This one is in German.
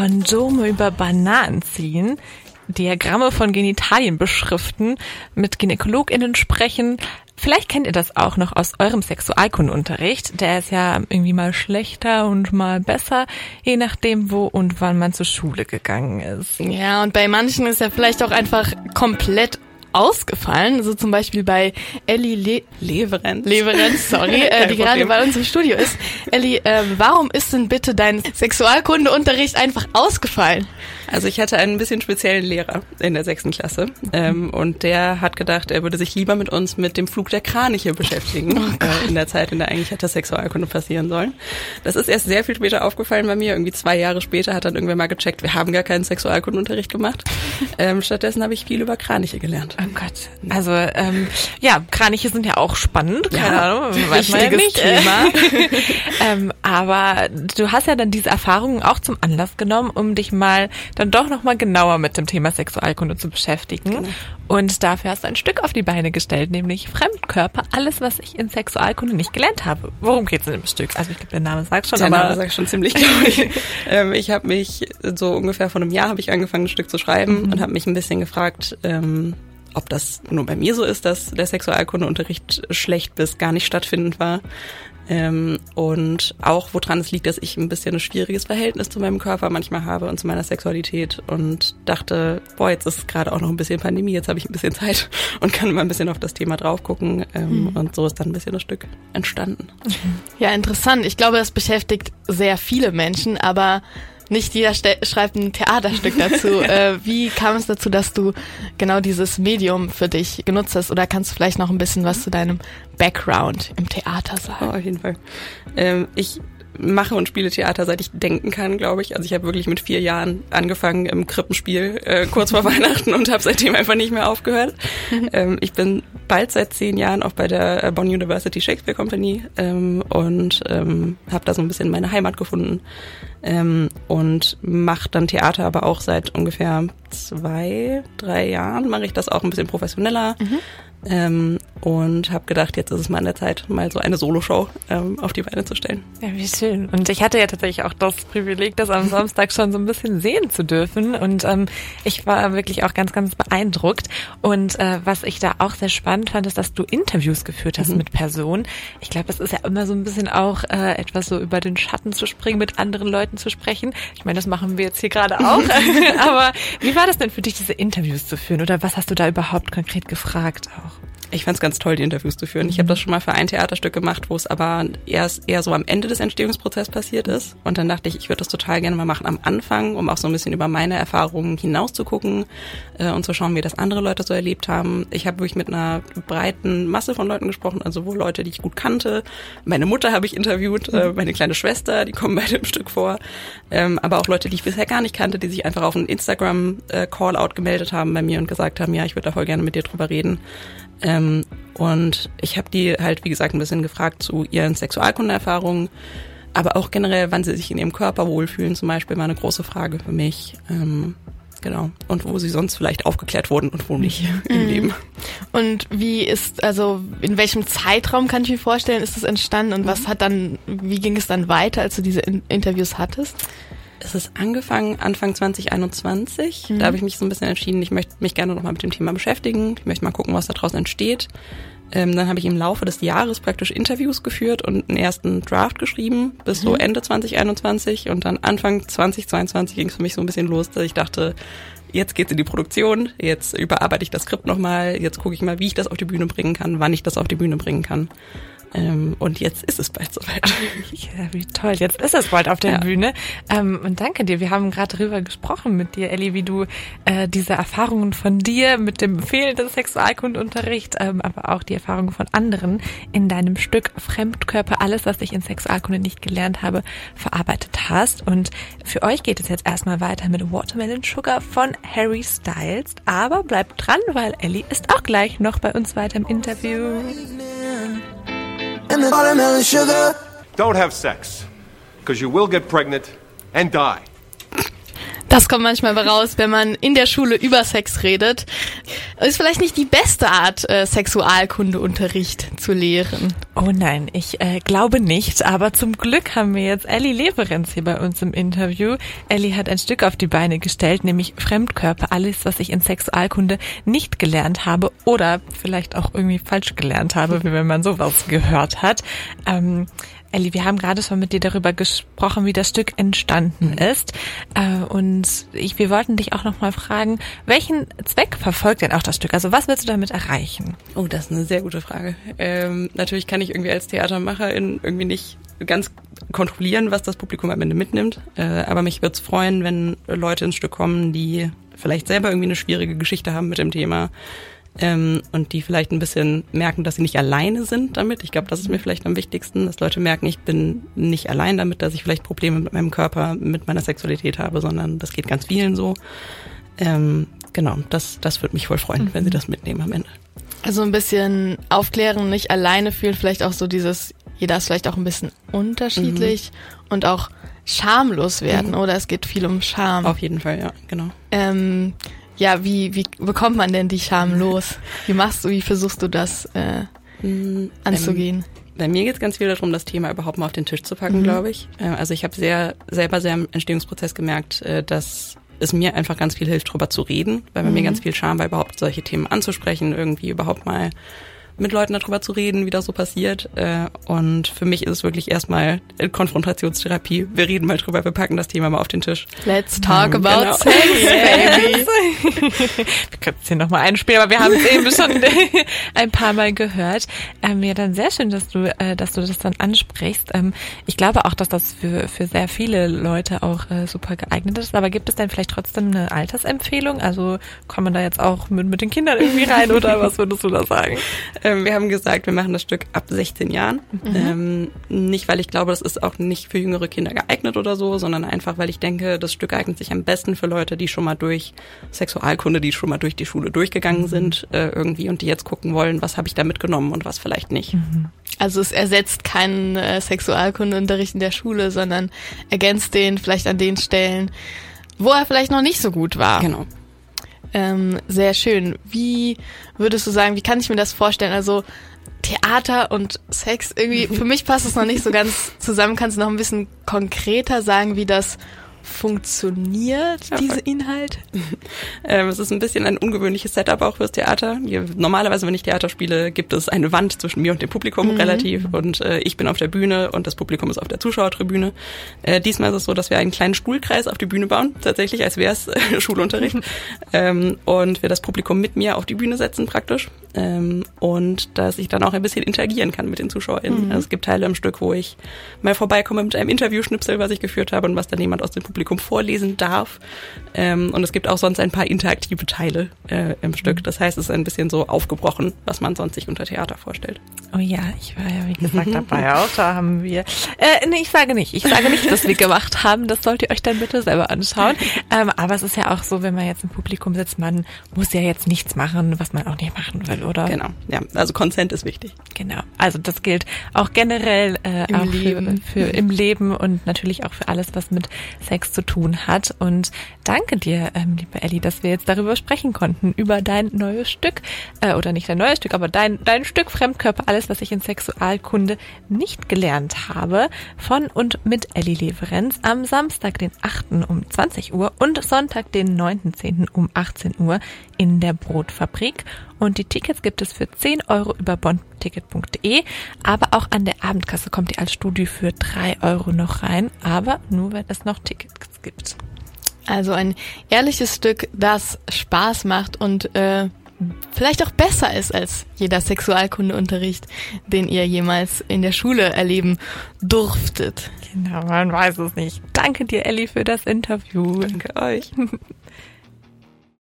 Kondome über Bananen ziehen, Diagramme von Genitalien beschriften, mit GynäkologInnen sprechen. Vielleicht kennt ihr das auch noch aus eurem Sexualkundenunterricht. Der ist ja irgendwie mal schlechter und mal besser, je nachdem, wo und wann man zur Schule gegangen ist. Ja, und bei manchen ist er vielleicht auch einfach komplett ausgefallen, so zum Beispiel bei Ellie Le Leverenz, Leverenz sorry, äh, die gerade bei uns im Studio ist. Ellie, äh, warum ist denn bitte dein Sexualkundeunterricht einfach ausgefallen? Also ich hatte einen bisschen speziellen Lehrer in der sechsten Klasse ähm, und der hat gedacht, er würde sich lieber mit uns mit dem Flug der Kraniche beschäftigen oh äh, in der Zeit, in der eigentlich hätte Sexualkunde passieren sollen. Das ist erst sehr viel später aufgefallen bei mir. Irgendwie zwei Jahre später hat dann irgendwer mal gecheckt, wir haben gar keinen Sexualkundenunterricht gemacht. Ähm, stattdessen habe ich viel über Kraniche gelernt. Oh Gott. Also ähm, ja, Kraniche sind ja auch spannend, keine ja, Ahnung, weiß man ja nicht. Thema. ähm, aber du hast ja dann diese Erfahrungen auch zum Anlass genommen, um dich mal dann doch nochmal genauer mit dem Thema Sexualkunde zu beschäftigen. Genau. Und dafür hast du ein Stück auf die Beine gestellt, nämlich Fremdkörper, alles, was ich in Sexualkunde nicht gelernt habe. Worum geht's in dem Stück? Also ich glaube, der Name sagt schon, der Name sagt schon ziemlich, glaube ich. ähm, ich habe mich so ungefähr vor einem Jahr habe ich angefangen, ein Stück zu schreiben mhm. und habe mich ein bisschen gefragt, ähm, ob das nur bei mir so ist, dass der Sexualkundeunterricht schlecht bis gar nicht stattfindend war. Ähm, und auch woran es liegt, dass ich ein bisschen ein schwieriges Verhältnis zu meinem Körper manchmal habe und zu meiner Sexualität und dachte, boah, jetzt ist gerade auch noch ein bisschen Pandemie, jetzt habe ich ein bisschen Zeit und kann mal ein bisschen auf das Thema drauf gucken. Ähm, mhm. Und so ist dann ein bisschen das Stück entstanden. Ja, interessant. Ich glaube, das beschäftigt sehr viele Menschen, aber nicht jeder schreibt ein Theaterstück dazu. äh, wie kam es dazu, dass du genau dieses Medium für dich genutzt hast? Oder kannst du vielleicht noch ein bisschen was zu deinem Background im Theater sagen? Oh, auf jeden Fall. Ähm, ich mache und spiele Theater, seit ich denken kann, glaube ich. Also ich habe wirklich mit vier Jahren angefangen im Krippenspiel äh, kurz vor Weihnachten und habe seitdem einfach nicht mehr aufgehört. ähm, ich bin bald seit zehn Jahren auch bei der äh, Bonn University Shakespeare Company ähm, und ähm, habe da so ein bisschen meine Heimat gefunden ähm, und mache dann Theater aber auch seit ungefähr zwei, drei Jahren mache ich das auch ein bisschen professioneller. Mhm. Ähm, und habe gedacht, jetzt ist es mal an der Zeit, mal so eine Soloshow ähm, auf die Beine zu stellen. Ja, wie schön. Und ich hatte ja tatsächlich auch das Privileg, das am Samstag schon so ein bisschen sehen zu dürfen. Und ähm, ich war wirklich auch ganz, ganz beeindruckt. Und äh, was ich da auch sehr spannend fand, ist, dass du Interviews geführt hast mhm. mit Personen. Ich glaube, das ist ja immer so ein bisschen auch äh, etwas so über den Schatten zu springen, mit anderen Leuten zu sprechen. Ich meine, das machen wir jetzt hier gerade auch. Aber wie war das denn für dich, diese Interviews zu führen? Oder was hast du da überhaupt konkret gefragt auch? corps. Ich fand es ganz toll, die Interviews zu führen. Ich habe das schon mal für ein Theaterstück gemacht, wo es aber erst eher so am Ende des Entstehungsprozesses passiert ist. Und dann dachte ich, ich würde das total gerne mal machen am Anfang, um auch so ein bisschen über meine Erfahrungen hinaus zu gucken äh, und zu schauen, wie das andere Leute so erlebt haben. Ich habe wirklich mit einer breiten Masse von Leuten gesprochen, also wohl Leute, die ich gut kannte. Meine Mutter habe ich interviewt, äh, meine kleine Schwester, die kommen beide im Stück vor. Ähm, aber auch Leute, die ich bisher gar nicht kannte, die sich einfach auf einen Instagram-Call-Out äh, gemeldet haben bei mir und gesagt haben, ja, ich würde da voll gerne mit dir drüber reden. Ähm, und ich habe die halt, wie gesagt, ein bisschen gefragt zu ihren Sexualkundeerfahrungen, aber auch generell, wann sie sich in ihrem Körper wohlfühlen, zum Beispiel, war eine große Frage für mich. Ähm, genau. Und wo sie sonst vielleicht aufgeklärt wurden und wo nicht mhm. im Leben. Und wie ist, also in welchem Zeitraum kann ich mir vorstellen, ist das entstanden und mhm. was hat dann, wie ging es dann weiter, als du diese in Interviews hattest? Es ist angefangen Anfang 2021. Mhm. Da habe ich mich so ein bisschen entschieden, ich möchte mich gerne nochmal mit dem Thema beschäftigen. Ich möchte mal gucken, was da draußen entsteht. Ähm, dann habe ich im Laufe des Jahres praktisch Interviews geführt und einen ersten Draft geschrieben bis mhm. so Ende 2021 und dann Anfang 2022 ging es für mich so ein bisschen los, dass ich dachte, jetzt geht's in die Produktion, jetzt überarbeite ich das Skript nochmal, jetzt gucke ich mal, wie ich das auf die Bühne bringen kann, wann ich das auf die Bühne bringen kann. Ähm, und jetzt ist es bald soweit. Ja, wie toll. Jetzt ist es bald auf der ja. Bühne. Ähm, und danke dir. Wir haben gerade darüber gesprochen mit dir, Elli, wie du äh, diese Erfahrungen von dir mit dem fehlenden Sexualkundunterricht, ähm, aber auch die Erfahrungen von anderen in deinem Stück Fremdkörper, alles, was ich in Sexualkunde nicht gelernt habe, verarbeitet hast. Und für euch geht es jetzt erstmal weiter mit Watermelon Sugar von Harry Styles. Aber bleibt dran, weil Ellie ist auch gleich noch bei uns weiter im Interview. And the watermelon sugar. Don't have sex, because you will get pregnant and die. Das kommt manchmal raus, wenn man in der Schule über Sex redet. Ist vielleicht nicht die beste Art, äh, Sexualkundeunterricht zu lehren. Oh nein, ich äh, glaube nicht. Aber zum Glück haben wir jetzt Ellie Leverenz hier bei uns im Interview. Ellie hat ein Stück auf die Beine gestellt, nämlich Fremdkörper, alles, was ich in Sexualkunde nicht gelernt habe oder vielleicht auch irgendwie falsch gelernt habe, wie wenn man sowas gehört hat. Ähm, Elli, wir haben gerade schon mit dir darüber gesprochen, wie das Stück entstanden mhm. ist. Äh, und ich, wir wollten dich auch noch mal fragen, welchen Zweck verfolgt denn auch das Stück? Also was willst du damit erreichen? Oh, das ist eine sehr gute Frage. Ähm, natürlich kann ich irgendwie als Theatermacherin irgendwie nicht ganz kontrollieren, was das Publikum am Ende mitnimmt. Äh, aber mich würde es freuen, wenn Leute ins Stück kommen, die vielleicht selber irgendwie eine schwierige Geschichte haben mit dem Thema ähm, und die vielleicht ein bisschen merken, dass sie nicht alleine sind damit. Ich glaube, das ist mir vielleicht am wichtigsten, dass Leute merken, ich bin nicht allein damit, dass ich vielleicht Probleme mit meinem Körper, mit meiner Sexualität habe, sondern das geht ganz vielen so. Ähm, genau, das, das würde mich voll freuen, mhm. wenn sie das mitnehmen am Ende. Also ein bisschen aufklären, nicht alleine fühlen, vielleicht auch so dieses, jeder ist vielleicht auch ein bisschen unterschiedlich mhm. und auch schamlos werden, mhm. oder? Es geht viel um Scham. Auf jeden Fall, ja, genau. Ähm, ja, wie, wie bekommt man denn die Scham los? Wie machst du, wie versuchst du das äh, mm, anzugehen? Bei mir geht es ganz viel darum, das Thema überhaupt mal auf den Tisch zu packen, mhm. glaube ich. Äh, also ich habe sehr selber sehr im Entstehungsprozess gemerkt, äh, dass es mir einfach ganz viel hilft, darüber zu reden, weil mhm. mir ganz viel Scham war, überhaupt solche Themen anzusprechen, irgendwie überhaupt mal mit Leuten darüber zu reden, wie das so passiert. Äh, und für mich ist es wirklich erstmal Konfrontationstherapie. Wir reden mal drüber, wir packen das Thema mal auf den Tisch. Let's talk um, about genau. sex, baby. wir können es hier nochmal einspielen, aber wir haben es eben schon ein paar Mal gehört. Ähm, ja, dann sehr schön, dass du, äh, dass du das dann ansprichst. Ähm, ich glaube auch, dass das für, für sehr viele Leute auch äh, super geeignet ist. Aber gibt es denn vielleicht trotzdem eine Altersempfehlung? Also kommen man da jetzt auch mit, mit den Kindern irgendwie rein oder was würdest du da sagen? Ähm, wir haben gesagt, wir machen das Stück ab 16 Jahren. Mhm. Ähm, nicht, weil ich glaube, das ist auch nicht für jüngere Kinder geeignet oder so, sondern einfach, weil ich denke, das Stück eignet sich am besten für Leute, die schon mal durch Sexualkunde, die schon mal durch die Schule durchgegangen mhm. sind äh, irgendwie und die jetzt gucken wollen, was habe ich da mitgenommen und was vielleicht nicht. Mhm. Also es ersetzt keinen äh, Sexualkundeunterricht in der Schule, sondern ergänzt den vielleicht an den Stellen, wo er vielleicht noch nicht so gut war. Genau. Ähm, sehr schön. Wie würdest du sagen, wie kann ich mir das vorstellen? Also Theater und Sex, irgendwie, für mich passt es noch nicht so ganz zusammen. Kannst du noch ein bisschen konkreter sagen, wie das funktioniert, diese Inhalt? ähm, es ist ein bisschen ein ungewöhnliches Setup auch fürs Theater. Hier, normalerweise, wenn ich Theater spiele, gibt es eine Wand zwischen mir und dem Publikum mhm. relativ und äh, ich bin auf der Bühne und das Publikum ist auf der Zuschauertribüne. Äh, diesmal ist es so, dass wir einen kleinen Stuhlkreis auf die Bühne bauen, tatsächlich, als wäre es äh, Schulunterricht. ähm, und wir das Publikum mit mir auf die Bühne setzen praktisch. Ähm, und dass ich dann auch ein bisschen interagieren kann mit den ZuschauerInnen. Mhm. Also es gibt Teile im Stück, wo ich mal vorbeikomme mit einem Interviewschnipsel, was ich geführt habe und was dann jemand aus dem Publikum vorlesen darf. Ähm, und es gibt auch sonst ein paar interaktive Teile äh, im Stück. Das heißt, es ist ein bisschen so aufgebrochen, was man sonst sich unter Theater vorstellt. Oh ja, ich war ja wie gesagt dabei auch. Da haben wir. Äh, nee, ich sage nicht. Ich sage nicht, dass wir gemacht haben. Das sollt ihr euch dann bitte selber anschauen. Ähm, aber es ist ja auch so, wenn man jetzt im Publikum sitzt, man muss ja jetzt nichts machen, was man auch nicht machen will, oder? Genau. Ja, also Consent ist wichtig. Genau. Also das gilt auch generell äh, Im auch Leben. Für, für im Leben und natürlich auch für alles, was mit Sex zu tun hat. Und danke dir, ähm, liebe Elli, dass wir jetzt darüber sprechen konnten, über dein neues Stück, äh, oder nicht dein neues Stück, aber dein, dein Stück Fremdkörper, alles, was ich in Sexualkunde nicht gelernt habe, von und mit Elli Leverenz am Samstag, den 8. um 20 Uhr und Sonntag, den 9.10. um 18 Uhr in der Brotfabrik. Und die Tickets gibt es für 10 Euro über bondticket.de. Aber auch an der Abendkasse kommt ihr als Studio für 3 Euro noch rein. Aber nur, wenn es noch Tickets gibt. Also ein ehrliches Stück, das Spaß macht und äh, vielleicht auch besser ist als jeder Sexualkundeunterricht, den ihr jemals in der Schule erleben durftet. Genau, man weiß es nicht. Danke dir, Elli, für das Interview. Danke euch.